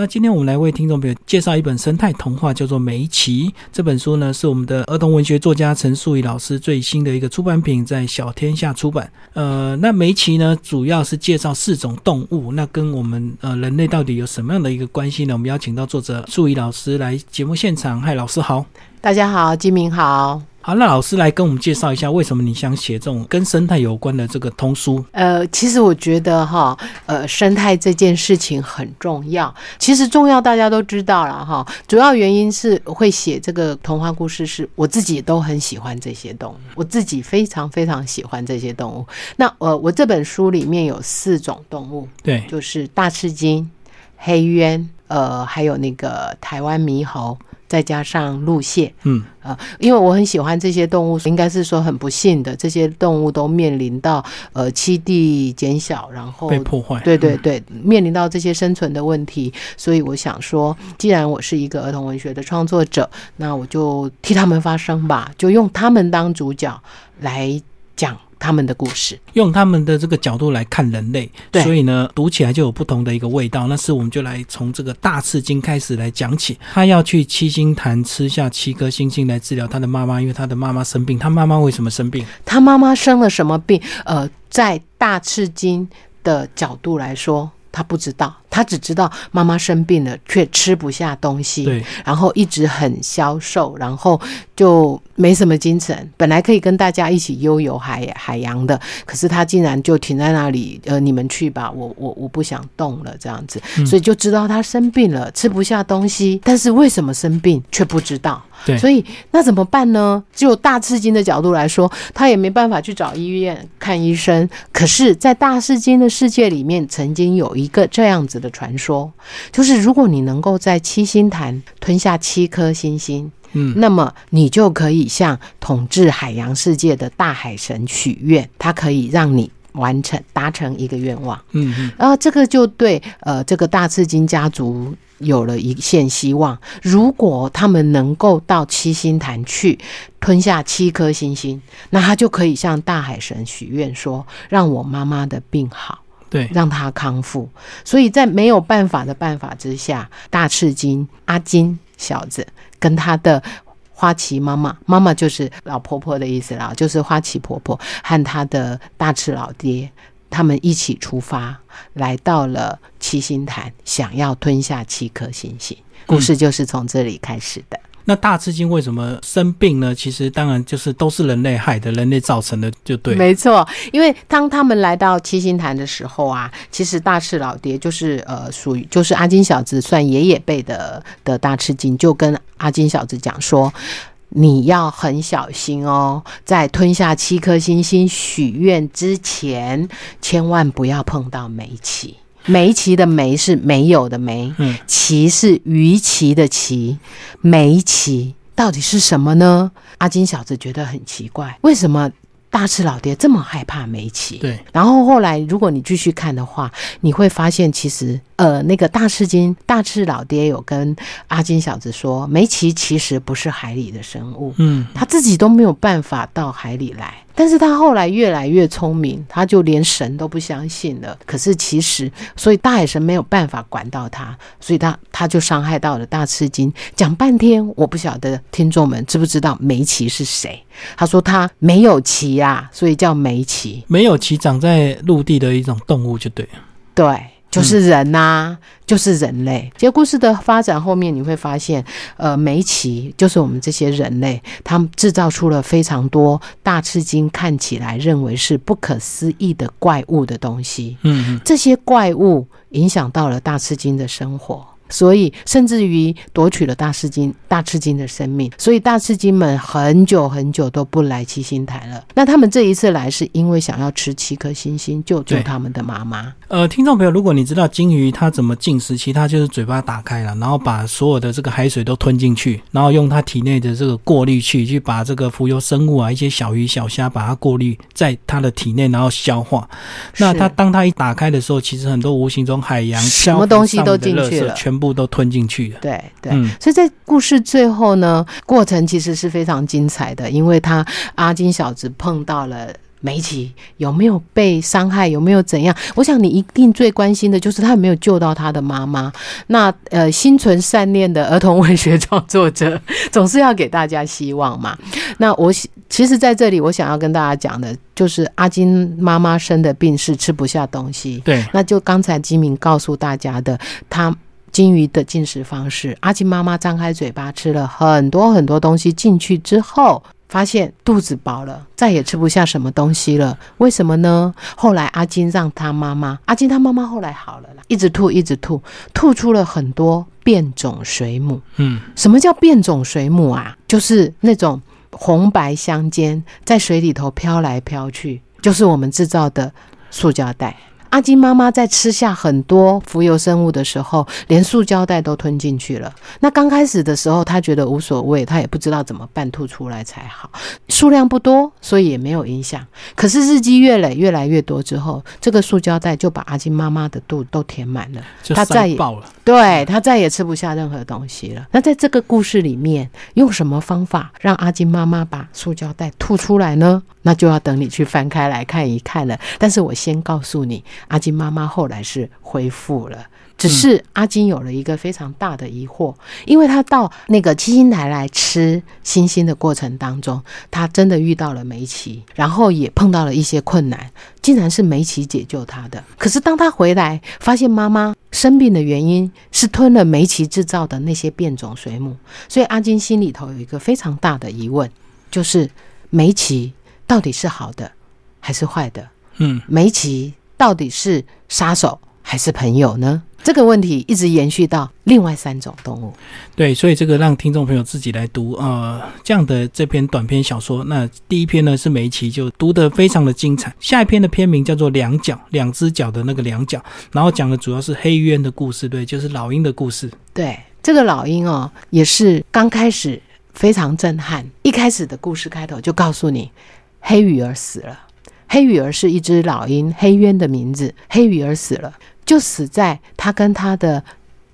那今天我们来为听众朋友介绍一本生态童话，叫做《梅奇》。这本书呢是我们的儿童文学作家陈素怡老师最新的一个出版品，在小天下出版。呃，那梅奇呢主要是介绍四种动物，那跟我们呃人类到底有什么样的一个关系呢？我们邀请到作者素怡老师来节目现场。嗨，老师好。大家好，金明好。好，那老师来跟我们介绍一下，为什么你想写这种跟生态有关的这个通书？呃，其实我觉得哈，呃，生态这件事情很重要。其实重要大家都知道了哈。主要原因是会写这个童话故事，是我自己都很喜欢这些动物，我自己非常非常喜欢这些动物。那呃，我这本书里面有四种动物，对，就是大赤金、黑鸢，呃，还有那个台湾猕猴。再加上鹿蟹，嗯。啊，因为我很喜欢这些动物，应该是说很不幸的，这些动物都面临到呃栖地减小，然后被破坏，对对对，面临到这些生存的问题，所以我想说，既然我是一个儿童文学的创作者，那我就替他们发声吧，就用他们当主角来讲。他们的故事，用他们的这个角度来看人类，所以呢，读起来就有不同的一个味道。那是我们就来从这个大赤金开始来讲起。他要去七星潭吃下七颗星星来治疗他的妈妈，因为他的妈妈生病。他妈妈为什么生病？他妈妈生了什么病？呃，在大赤金的角度来说，他不知道。他只知道妈妈生病了，却吃不下东西，对，然后一直很消瘦，然后就没什么精神。本来可以跟大家一起悠游海海洋的，可是他竟然就停在那里。呃，你们去吧，我我我不想动了，这样子，所以就知道他生病了，吃不下东西。但是为什么生病却不知道？对，所以那怎么办呢？就大赤金的角度来说，他也没办法去找医院看医生。可是，在大赤金的世界里面，曾经有一个这样子。的传说就是，如果你能够在七星潭吞下七颗星星，嗯，那么你就可以向统治海洋世界的大海神许愿，它可以让你完成达成一个愿望，嗯嗯，然后这个就对呃这个大赤金家族有了一线希望。如果他们能够到七星潭去吞下七颗星星，那他就可以向大海神许愿说，让我妈妈的病好。对，让他康复。所以在没有办法的办法之下，大赤金阿金小子跟他的花旗妈妈，妈妈就是老婆婆的意思啦，就是花旗婆婆和他的大赤老爹，他们一起出发，来到了七星潭，想要吞下七颗星星。故事就是从这里开始的。那大赤金为什么生病呢？其实当然就是都是人类害的，人类造成的，就对。没错，因为当他们来到七星潭的时候啊，其实大赤老爹就是呃属于就是阿金小子算爷爷辈的的大赤金，就跟阿金小子讲说，你要很小心哦，在吞下七颗星星许愿之前，千万不要碰到煤气。梅奇的梅是没有的梅，嗯，奇是鱼鳍的鳍，梅奇到底是什么呢？阿金小子觉得很奇怪，为什么大赤老爹这么害怕梅奇？对，然后后来如果你继续看的话，你会发现其实呃，那个大赤金大赤老爹有跟阿金小子说，梅奇其实不是海里的生物，嗯，他自己都没有办法到海里来。但是他后来越来越聪明，他就连神都不相信了。可是其实，所以大海神没有办法管到他，所以他他就伤害到了大赤金。讲半天，我不晓得听众们知不知道梅奇是谁？他说他没有鳍啊，所以叫梅奇。没有鳍，长在陆地的一种动物就对了。对。就是人呐，就是人类。其实故事的发展后面，你会发现，呃，梅奇就是我们这些人类，他们制造出了非常多大赤金看起来认为是不可思议的怪物的东西。嗯，这些怪物影响到了大赤金的生活。所以，甚至于夺取了大赤金、大赤金的生命，所以大赤金们很久很久都不来七星台了。那他们这一次来，是因为想要吃七颗星星，救救他们的妈妈。呃，听众朋友，如果你知道金鱼它怎么进食，其他就是嘴巴打开了，然后把所有的这个海水都吞进去，然后用它体内的这个过滤器去把这个浮游生物啊，一些小鱼小虾，把它过滤在它的体内，然后消化。那它当它一打开的时候，其实很多无形中海洋什么东西都进去了，全。部都吞进去了。对对，所以在故事最后呢，过程其实是非常精彩的，因为他阿金小子碰到了梅奇有没有被伤害，有没有怎样？我想你一定最关心的就是他有没有救到他的妈妈。那呃，心存善念的儿童文学创作者 总是要给大家希望嘛。那我其实在这里，我想要跟大家讲的就是阿金妈妈生的病是吃不下东西。对，那就刚才金明告诉大家的，他金鱼的进食方式，阿金妈妈张开嘴巴吃了很多很多东西进去之后。发现肚子饱了，再也吃不下什么东西了。为什么呢？后来阿金让他妈妈，阿金他妈妈后来好了啦，一直吐，一直吐，吐出了很多变种水母。嗯，什么叫变种水母啊？就是那种红白相间，在水里头飘来飘去，就是我们制造的塑胶袋。阿金妈妈在吃下很多浮游生物的时候，连塑胶袋都吞进去了。那刚开始的时候，她觉得无所谓，她也不知道怎么办吐出来才好。数量不多，所以也没有影响。可是日积月累，越来越多之后，这个塑胶袋就把阿金妈妈的肚都填满了，她再也爆了，对他再也吃不下任何东西了。那在这个故事里面，用什么方法让阿金妈妈把塑胶袋吐出来呢？那就要等你去翻开来看一看了。但是我先告诉你，阿金妈妈后来是恢复了，只是阿金有了一个非常大的疑惑，因为他到那个七星台来吃星星的过程当中，他真的遇到了梅奇，然后也碰到了一些困难，竟然是梅奇解救他的。可是当他回来，发现妈妈生病的原因是吞了梅奇制造的那些变种水母，所以阿金心里头有一个非常大的疑问，就是梅奇。到底是好的还是坏的？嗯，梅奇到底是杀手还是朋友呢？这个问题一直延续到另外三种动物。对，所以这个让听众朋友自己来读呃这样的这篇短篇小说。那第一篇呢是梅奇，就读得非常的精彩。下一篇的篇名叫做《两脚》，两只脚的那个两脚，然后讲的主要是黑渊的故事，对，就是老鹰的故事。对，这个老鹰哦，也是刚开始非常震撼。一开始的故事开头就告诉你。黑羽儿死了，黑羽儿是一只老鹰，黑渊的名字。黑羽儿死了，就死在他跟他的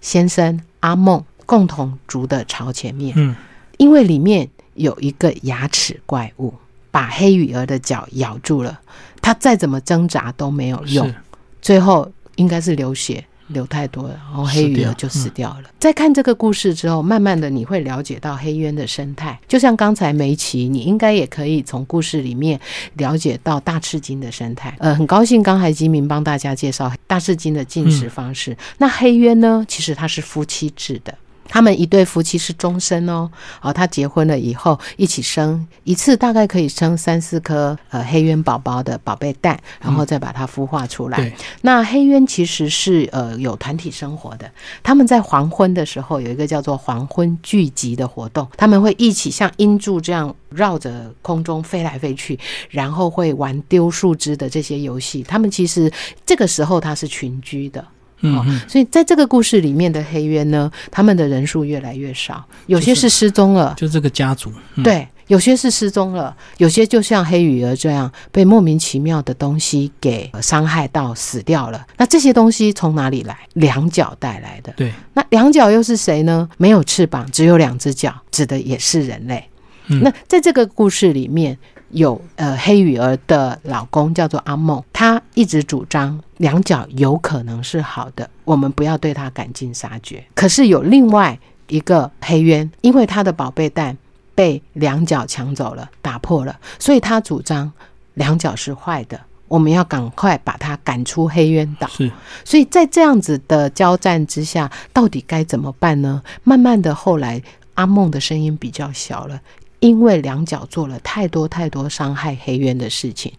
先生阿梦共同筑的巢前面。嗯，因为里面有一个牙齿怪物，把黑羽儿的脚咬住了，他再怎么挣扎都没有用，最后应该是流血。流太多了，然后黑鱼儿就死掉了。在看这个故事之后，慢慢的你会了解到黑渊的生态。就像刚才梅奇，你应该也可以从故事里面了解到大赤金的生态。呃，很高兴刚才吉明帮大家介绍大赤金的进食方式。那黑渊呢？其实它是夫妻制的。他们一对夫妻是终身哦，哦，他结婚了以后一起生一次，大概可以生三四颗呃黑渊宝宝的宝贝蛋，然后再把它孵化出来。那黑渊其实是呃有团体生活的，他们在黄昏的时候有一个叫做黄昏聚集的活动，他们会一起像鹰柱这样绕着空中飞来飞去，然后会玩丢树枝的这些游戏。他们其实这个时候他是群居的。嗯，所以在这个故事里面的黑渊呢，他们的人数越来越少，有些是失踪了，就这个家族，对，有些是失踪了，有些就像黑羽儿这样被莫名其妙的东西给伤害到死掉了。那这些东西从哪里来？两脚带来的。对，那两脚又是谁呢？没有翅膀，只有两只脚，指的也是人类。那在这个故事里面。有呃，黑羽儿的老公叫做阿梦，他一直主张两脚有可能是好的，我们不要对他赶尽杀绝。可是有另外一个黑渊，因为他的宝贝蛋被两脚抢走了，打破了，所以他主张两脚是坏的，我们要赶快把他赶出黑渊岛。是，所以在这样子的交战之下，到底该怎么办呢？慢慢的，后来阿梦的声音比较小了。因为两脚做了太多太多伤害黑渊的事情，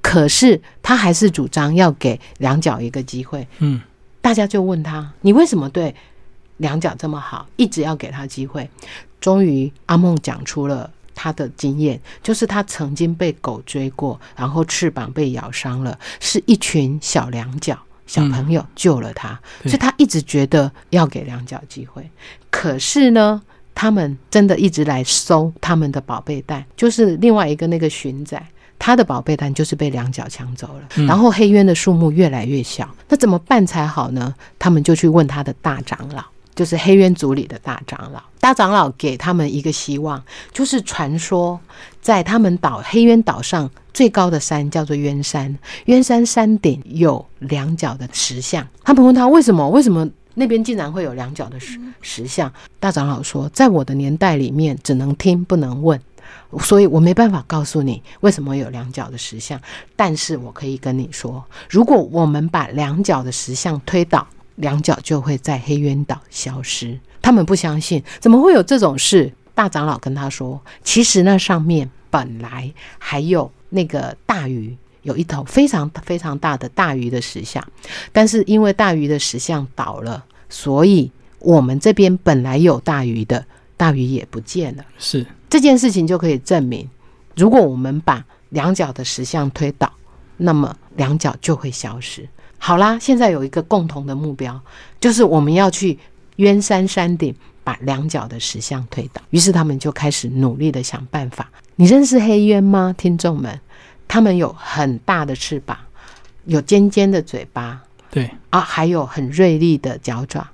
可是他还是主张要给两脚一个机会。嗯，大家就问他：“你为什么对两脚这么好，一直要给他机会？”终于，阿梦讲出了他的经验，就是他曾经被狗追过，然后翅膀被咬伤了，是一群小两脚小朋友救了他，所以他一直觉得要给两脚机会。可是呢？他们真的一直来收他们的宝贝蛋，就是另外一个那个巡仔，他的宝贝蛋就是被两脚抢走了。然后黑渊的数目越来越小，那怎么办才好呢？他们就去问他的大长老，就是黑渊族里的大长老。大长老给他们一个希望，就是传说在他们岛黑渊岛上最高的山叫做鸢山，鸢山山顶有两角的石像。他们问他为什么？为什么那边竟然会有两脚的石石像？大长老说，在我的年代里面，只能听不能问，所以我没办法告诉你为什么有两脚的石像。但是我可以跟你说，如果我们把两脚的石像推倒，两脚就会在黑渊岛消失。他们不相信，怎么会有这种事？大长老跟他说，其实那上面本来还有那个大鱼，有一头非常非常大的大鱼的石像，但是因为大鱼的石像倒了，所以我们这边本来有大鱼的大鱼也不见了。是这件事情就可以证明，如果我们把两脚的石像推倒，那么两脚就会消失。好啦，现在有一个共同的目标，就是我们要去鸢山山顶。把两脚的石像推倒，于是他们就开始努力的想办法。你认识黑渊吗，听众们？他们有很大的翅膀，有尖尖的嘴巴，对啊，还有很锐利的脚爪。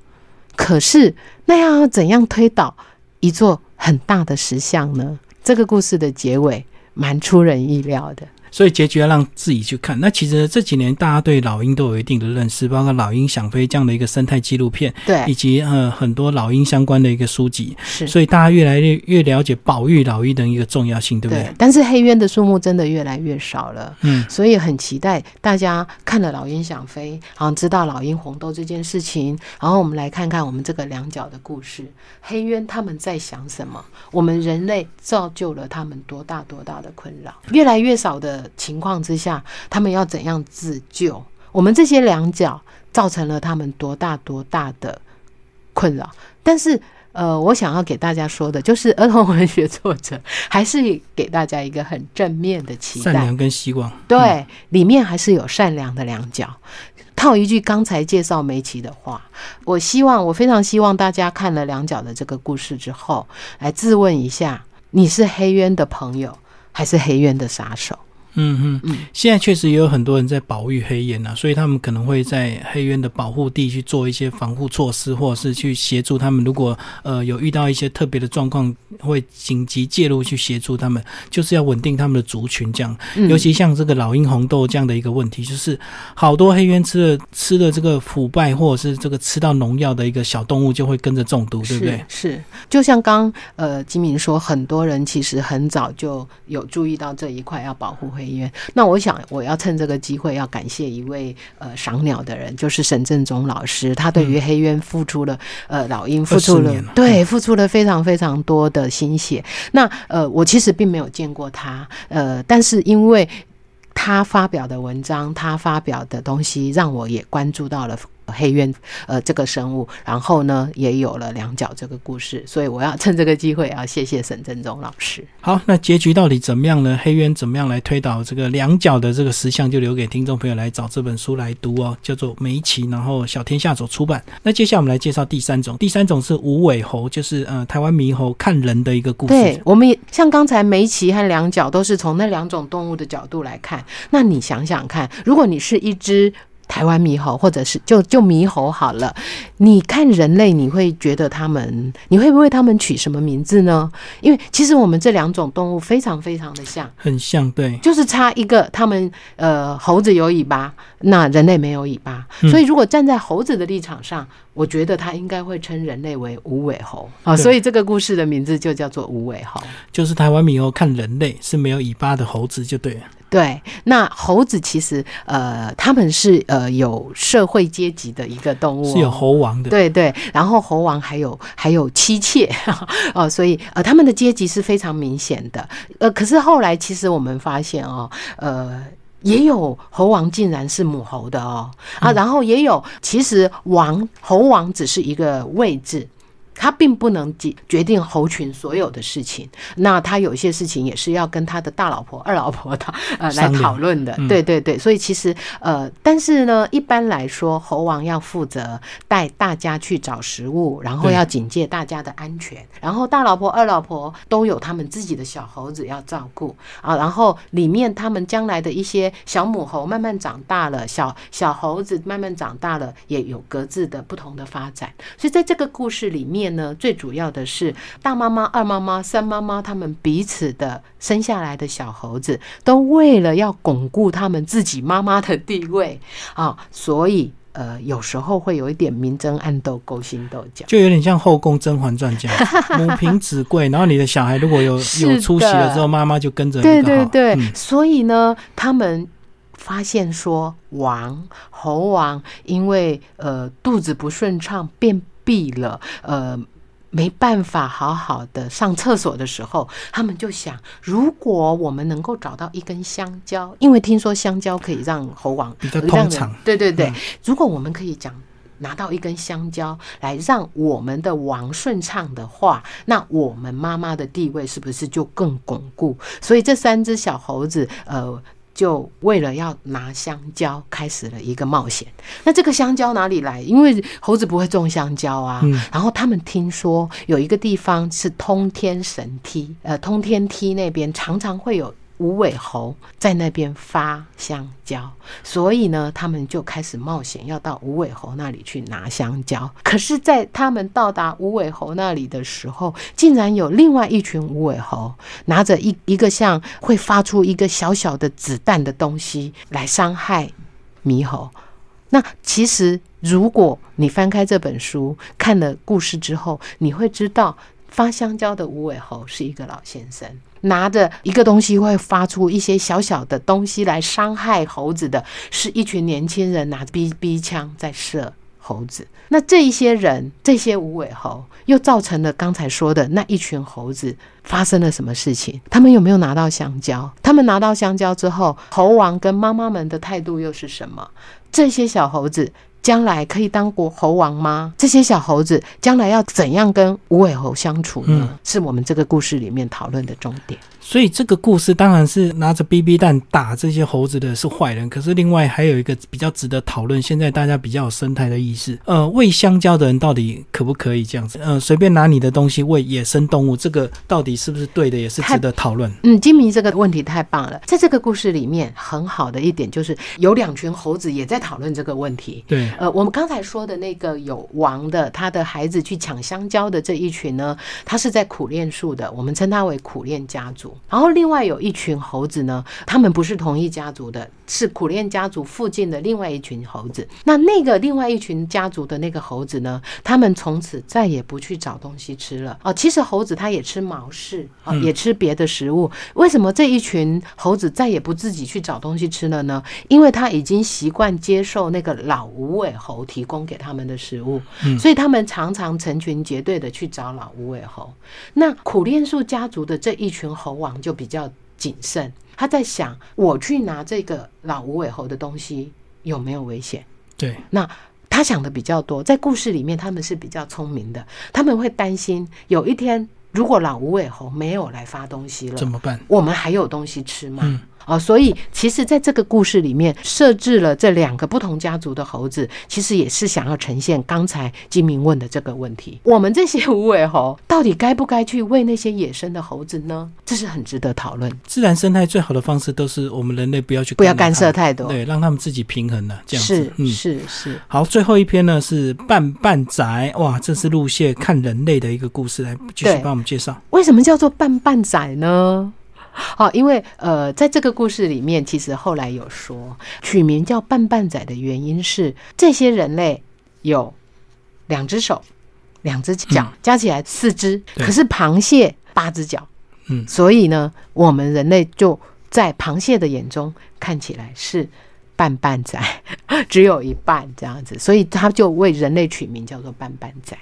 可是那样要怎样推倒一座很大的石像呢？这个故事的结尾蛮出人意料的。所以结局要让自己去看。那其实这几年大家对老鹰都有一定的认识，包括《老鹰想飞》这样的一个生态纪录片，对，以及呃很多老鹰相关的一个书籍。是，所以大家越来越越了解保育老鹰的一个重要性，对不对？但是黑鸢的数目真的越来越少了，嗯，所以很期待大家看了《老鹰想飞》，然后知道老鹰红豆这件事情，然后我们来看看我们这个两角的故事，黑鸢他们在想什么？我们人类造就了他们多大多大的困扰？越来越少的情况之下，他们要怎样自救？我们这些两脚造成了他们多大多大的困扰？但是，呃，我想要给大家说的，就是儿童文学作者还是给大家一个很正面的期待，善良跟希望。对，里面还是有善良的两脚。套一句刚才介绍梅奇的话，我希望，我非常希望大家看了两脚的这个故事之后，来自问一下：你是黑渊的朋友，还是黑渊的杀手？嗯嗯，现在确实也有很多人在保育黑雁呐，所以他们可能会在黑雁的保护地去做一些防护措施，或者是去协助他们。如果呃有遇到一些特别的状况，会紧急介入去协助他们，就是要稳定他们的族群。这样，尤其像这个老鹰红豆这样的一个问题，就是好多黑鸢吃了吃了这个腐败或者是这个吃到农药的一个小动物，就会跟着中毒，对不对？是，就像刚呃金明说，很多人其实很早就有注意到这一块，要保护黑。那我想，我要趁这个机会，要感谢一位呃赏鸟的人，就是沈振中老师。他对于黑鸢付出了呃老鹰付出了对付出了非常非常多的心血。那呃我其实并没有见过他，呃但是因为他发表的文章，他发表的东西，让我也关注到了。黑鸢，呃，这个生物，然后呢，也有了两角这个故事，所以我要趁这个机会，要谢谢沈振中老师。好，那结局到底怎么样呢？黑鸢怎么样来推导这个两角的这个石像，就留给听众朋友来找这本书来读哦，叫做《梅奇》，然后小天下所出版。那接下来我们来介绍第三种，第三种是无尾猴，就是呃台湾猕猴看人的一个故事。对，我们也像刚才梅奇和两角都是从那两种动物的角度来看。那你想想看，如果你是一只。台湾猕猴，或者是就就猕猴好了。你看人类，你会觉得他们，你会不会他们取什么名字呢？因为其实我们这两种动物非常非常的像，很像，对，就是差一个，他们呃猴子有尾巴，那人类没有尾巴。所以如果站在猴子的立场上，我觉得他应该会称人类为无尾猴啊。所以这个故事的名字就叫做无尾猴，就是台湾猕猴看人类是没有尾巴的猴子，就对了。对，那猴子其实呃，他们是呃有社会阶级的一个动物，是有猴王的。对对，然后猴王还有 还有妻妾 哦，所以呃，他们的阶级是非常明显的。呃，可是后来其实我们发现哦，呃，也有猴王竟然是母猴的哦啊，然后也有其实王猴王只是一个位置。他并不能决决定猴群所有的事情，那他有一些事情也是要跟他的大老婆、二老婆讨呃来讨论的。对对对，所以其实呃，但是呢，一般来说，猴王要负责带大家去找食物，然后要警戒大家的安全，然后大老婆、二老婆都有他们自己的小猴子要照顾啊，然后里面他们将来的一些小母猴慢慢长大了，小小猴子慢慢长大了，也有各自的不同的发展。所以在这个故事里面。面呢，最主要的是大妈妈、二妈妈、三妈妈他们彼此的生下来的小猴子，都为了要巩固他们自己妈妈的地位。啊，所以呃，有时候会有一点明争暗斗、勾心斗角。就有点像后宫《甄嬛传》这样，母凭子贵，然后你的小孩如果有有出息了之后，妈妈就跟着对那个好对对，嗯。所以呢，他们发现说，王猴王因为呃肚子不顺畅，便秘了，呃。没办法好好的上厕所的时候，他们就想，如果我们能够找到一根香蕉，因为听说香蕉可以让猴王比较通畅对对对，嗯如果我们可以讲拿到一根香蕉来让我们的王顺畅的话，那我们妈妈的地位是不是就更巩固？所以这三只小猴子，呃。就为了要拿香蕉，开始了一个冒险。那这个香蕉哪里来？因为猴子不会种香蕉啊。嗯然后他们听说有一个地方是通天神梯，呃，通天梯那边常常会有无尾猴在那边发香蕉，所以呢，他们就开始冒险要到无尾猴那里去拿香蕉。可是，在他们到达无尾猴那里的时候，竟然有另外一群无尾猴拿着一一个像会发出一个小小的子弹的东西来伤害猕猴。那其实，如果你翻开这本书，看了故事之后，你会知道，发香蕉的无尾猴是一个老先生，拿着一个东西会发出一些小小的东西来伤害猴子的，是一群年轻人拿 BB 枪在射。猴子，那这一些人，这些无尾猴，又造成了刚才说的那一群猴子发生了什么事情？他们有没有拿到香蕉？他们拿到香蕉之后，猴王跟妈妈们的态度又是什么？这些小猴子将来可以当国猴王吗？这些小猴子将来要怎样跟无尾猴相处呢？嗯是我们这个故事里面讨论的重点。所以这个故事当然是拿着 BB 弹打这些猴子的是坏人，可是另外还有一个比较值得讨论，现在大家比较有生态的意识，呃，喂香蕉的人到底可不可以这样子？呃，随便拿你的东西喂野生动物，这个到底是不是对的，也是值得讨论。嗯，金明这个问题太棒了。在这个故事里面，很好的一点就是有两群猴子也在讨论这个问题。对，呃，我们刚才说的那个有王的，他的孩子去抢香蕉的这一群呢，他是在苦练树的，我们称他为苦练家族。然后另外有一群猴子呢，他们不是同一家族的，是苦练家族附近的另外一群猴子。那那个另外一群家族的那个猴子呢，他们从此再也不去找东西吃了。哦，其实猴子它也吃毛柿啊、嗯也吃别的食物。为什么这一群猴子再也不自己去找东西吃了呢？因为他已经习惯接受那个老无尾猴提供给他们的食物，嗯所以他们常常成群结队的去找老无尾猴。那苦练树家族的这一群猴王就比较谨慎，他在想：我去拿这个老无尾猴的东西有没有危险？对，那他想的比较多，在故事里面他们是比较聪明的，他们会担心有一天如果老无尾猴没有来发东西了怎，么办？我们还有东西吃吗？嗯哦，所以其实在这个故事里面设置了这两个不同家族的猴子，其实也是想要呈现刚才金明问的这个问题：我们这些无尾猴到底该不该去喂那些野生的猴子呢？这是很值得讨论。自然生态最好的方式都是我们人类不要去不要干涉太多对，让他们自己平衡了，这样是子。嗯，是是，好，最后一篇呢是半半仔，哇，这是路线看人类的一个故事，来继续对帮我们介绍。为什么叫做半半仔呢？好，因为呃，在这个故事里面，其实后来有说，取名叫半半仔的原因是，这些人类有两只手、两只脚，嗯加起来四只，可是螃蟹八只脚，嗯所以呢，我们人类就在螃蟹的眼中看起来是半半仔，只有一半这样子，所以他就为人类取名叫做半半仔。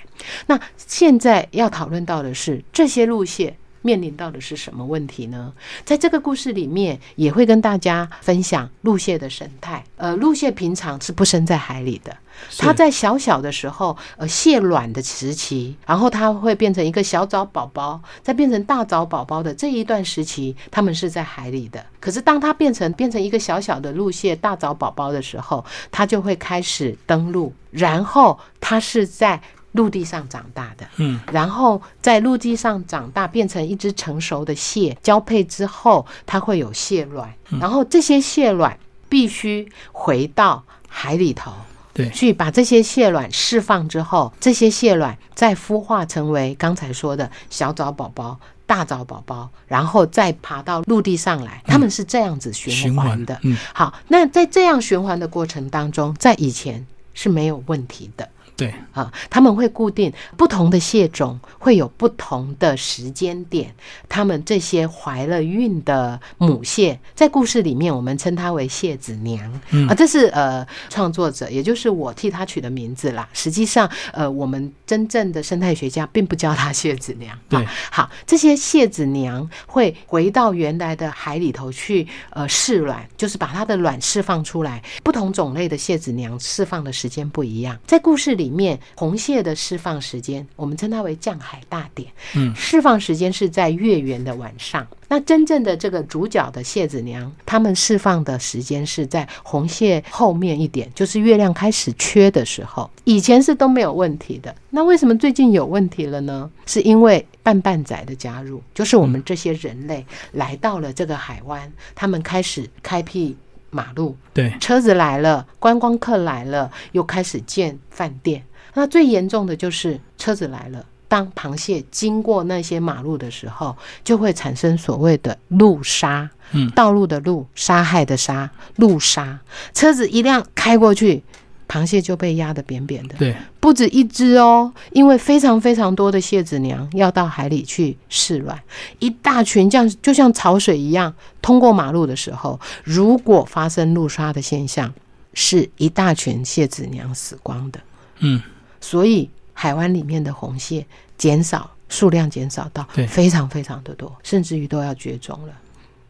那现在要讨论到的是这些路蟹。面临到的是什么问题呢？在这个故事里面，也会跟大家分享鹿蟹的生态。呃，鹿蟹平常是不生在海里的，是它在小小的时候，呃，蟹卵的时期，然后它会变成一个小藻宝宝，再变成大藻宝宝的这一段时期，它们是在海里的。可是当它变成变成一个小小的鹿蟹大藻宝宝的时候，它就会开始登陆，然后它是在陆地上长大的。嗯，然后在陆地上长大，变成一只成熟的蟹，交配之后，它会有蟹卵，然后这些蟹卵必须回到海里头对去把这些蟹卵释放之后，这些蟹卵再孵化成为刚才说的小藻宝宝。大藻宝宝，然后再爬到陆地上来，他们是这样子循环的。嗯，好，那在这样循环的过程当中，在以前是没有问题的。对啊，他们会固定不同的蟹种，会有不同的时间点。他们这些怀了孕的母蟹，在故事里面我们称它为蟹子娘啊，这是呃创作者，也就是我替他取的名字啦。实际上，呃，我们真正的生态学家并不叫它蟹子娘。对，好，这些蟹子娘会回到原来的海里头去，呃，试卵，就是把它的卵释放出来。不同种类的蟹子娘释放的时间不一样，在故事里。里面红蟹的释放时间，我们称它为降海大典。嗯，释放时间是在月圆的晚上。那真正的这个主角的蟹子娘，他们释放的时间是在红蟹后面一点，就是月亮开始缺的时候。以前是都没有问题的，那为什么最近有问题了呢？是因为半半仔的加入，就是我们这些人类来到了这个海湾，他们开始开辟。马路对，车子来了，观光客来了，又开始建饭店。那最严重的就是车子来了，当螃蟹经过那些马路的时候，就会产生所谓的路杀。嗯，道路的路，杀害的杀，路杀。车子一辆开过去。螃蟹就被压得扁扁的，对，不止一只哦，因为非常非常多的蟹子娘要到海里去试卵，一大群这样就像潮水一样通过马路的时候，如果发生路杀的现象，是一大群蟹子娘死光的，嗯，所以海湾里面的红蟹减少数量减少到非常非常的多，甚至于都要绝种了。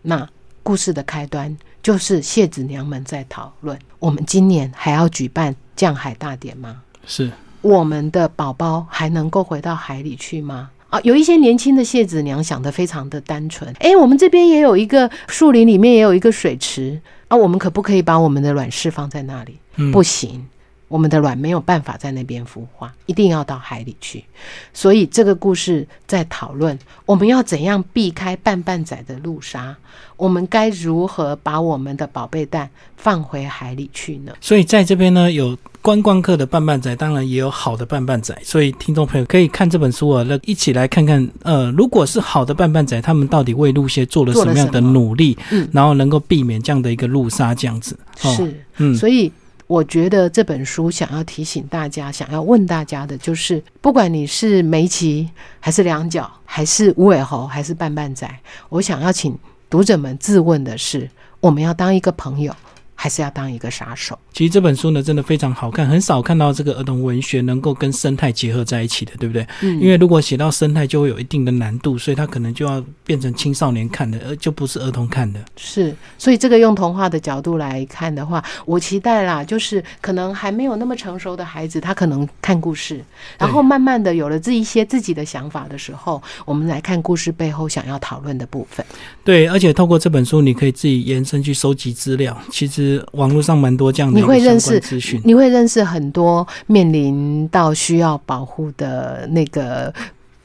那故事的开端。就是谢子娘们在讨论，我们今年还要举办降海大典吗？是我们的宝宝还能够回到海里去吗？啊，有一些年轻的谢子娘想的非常的单纯，诶，我们这边也有一个树林里面也有一个水池啊，我们可不可以把我们的卵释放在那里？不行。我们的卵没有办法在那边孵化，一定要到海里去。所以这个故事在讨论我们要怎样避开半半仔的路杀，我们该如何把我们的宝贝蛋放回海里去呢？所以在这边呢，有观光客的半半仔，当然也有好的半半仔。所以听众朋友可以看这本书啊，那一起来看看，呃，如果是好的半半仔，他们到底为路蟹做了什么样的努力，嗯，然后能够避免这样的一个路杀这样子。是，嗯，所以。我觉得这本书想要提醒大家，想要问大家的就是，不管你是梅奇，还是两脚，还是无尾猴，还是半半仔，我想要请读者们自问的是：我们要当一个朋友。还是要当一个杀手。其实这本书呢，真的非常好看，很少看到这个儿童文学能够跟生态结合在一起的，对不对？嗯。因为如果写到生态，就会有一定的难度，所以它可能就要变成青少年看的，而就不是儿童看的。是，所以这个用童话的角度来看的话，我期待啦，就是可能还没有那么成熟的孩子，他可能看故事，然后慢慢的有了这一些自己的想法的时候，我们来看故事背后想要讨论的部分。对，而且透过这本书，你可以自己延伸去收集资料。其实。网络上蛮多这样的，你会认识资讯，你会认识很多面临到需要保护的那个。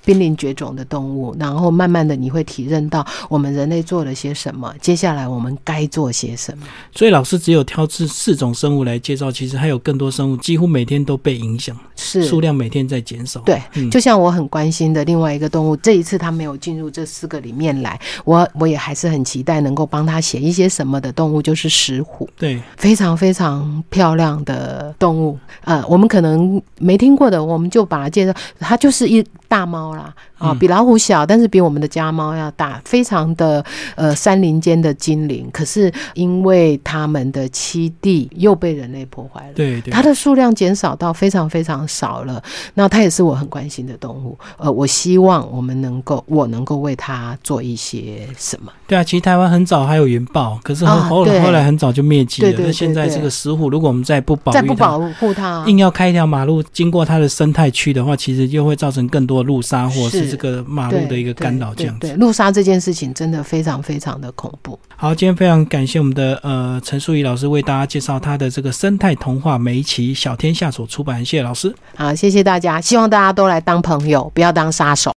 濒临绝种的动物，然后慢慢的你会体认到我们人类做了些什么，接下来我们该做些什么。所以老师只有挑这四种生物来介绍，其实还有更多生物几乎每天都被影响，是数量每天在减少。对，就像我很关心的另外一个动物，这一次它没有进入这四个里面来，我我也还是很期待能够帮他写一些什么的动物，就是石虎。对，非常非常漂亮的动物。呃，我们可能没听过的，我们就把它介绍，它就是一。大猫啦，啊，比老虎小，但是比我们的家猫要大，非常的呃山林间的精灵。可是因为它们的栖地又被人类破坏了，对，对它的数量减少到非常非常少了。那它也是我很关心的动物。呃，我希望我们能够，我能够为它做一些什么。对啊，其实台湾很早还有云豹，可是后后后来很早就灭迹了。那现在这个石虎，如果我们再不保再不保护它，硬要开一条马路经过它的生态区的话，其实就会造成更多。路杀或是这个马路的一个干扰，这样子。对，路杀这件事情真的非常非常的恐怖。好，今天非常感谢我们的呃陈淑仪老师为大家介绍他的这个生态童话《梅奇小天下》所出版，谢谢老师。好，谢谢大家，希望大家都来当朋友，不要当杀手。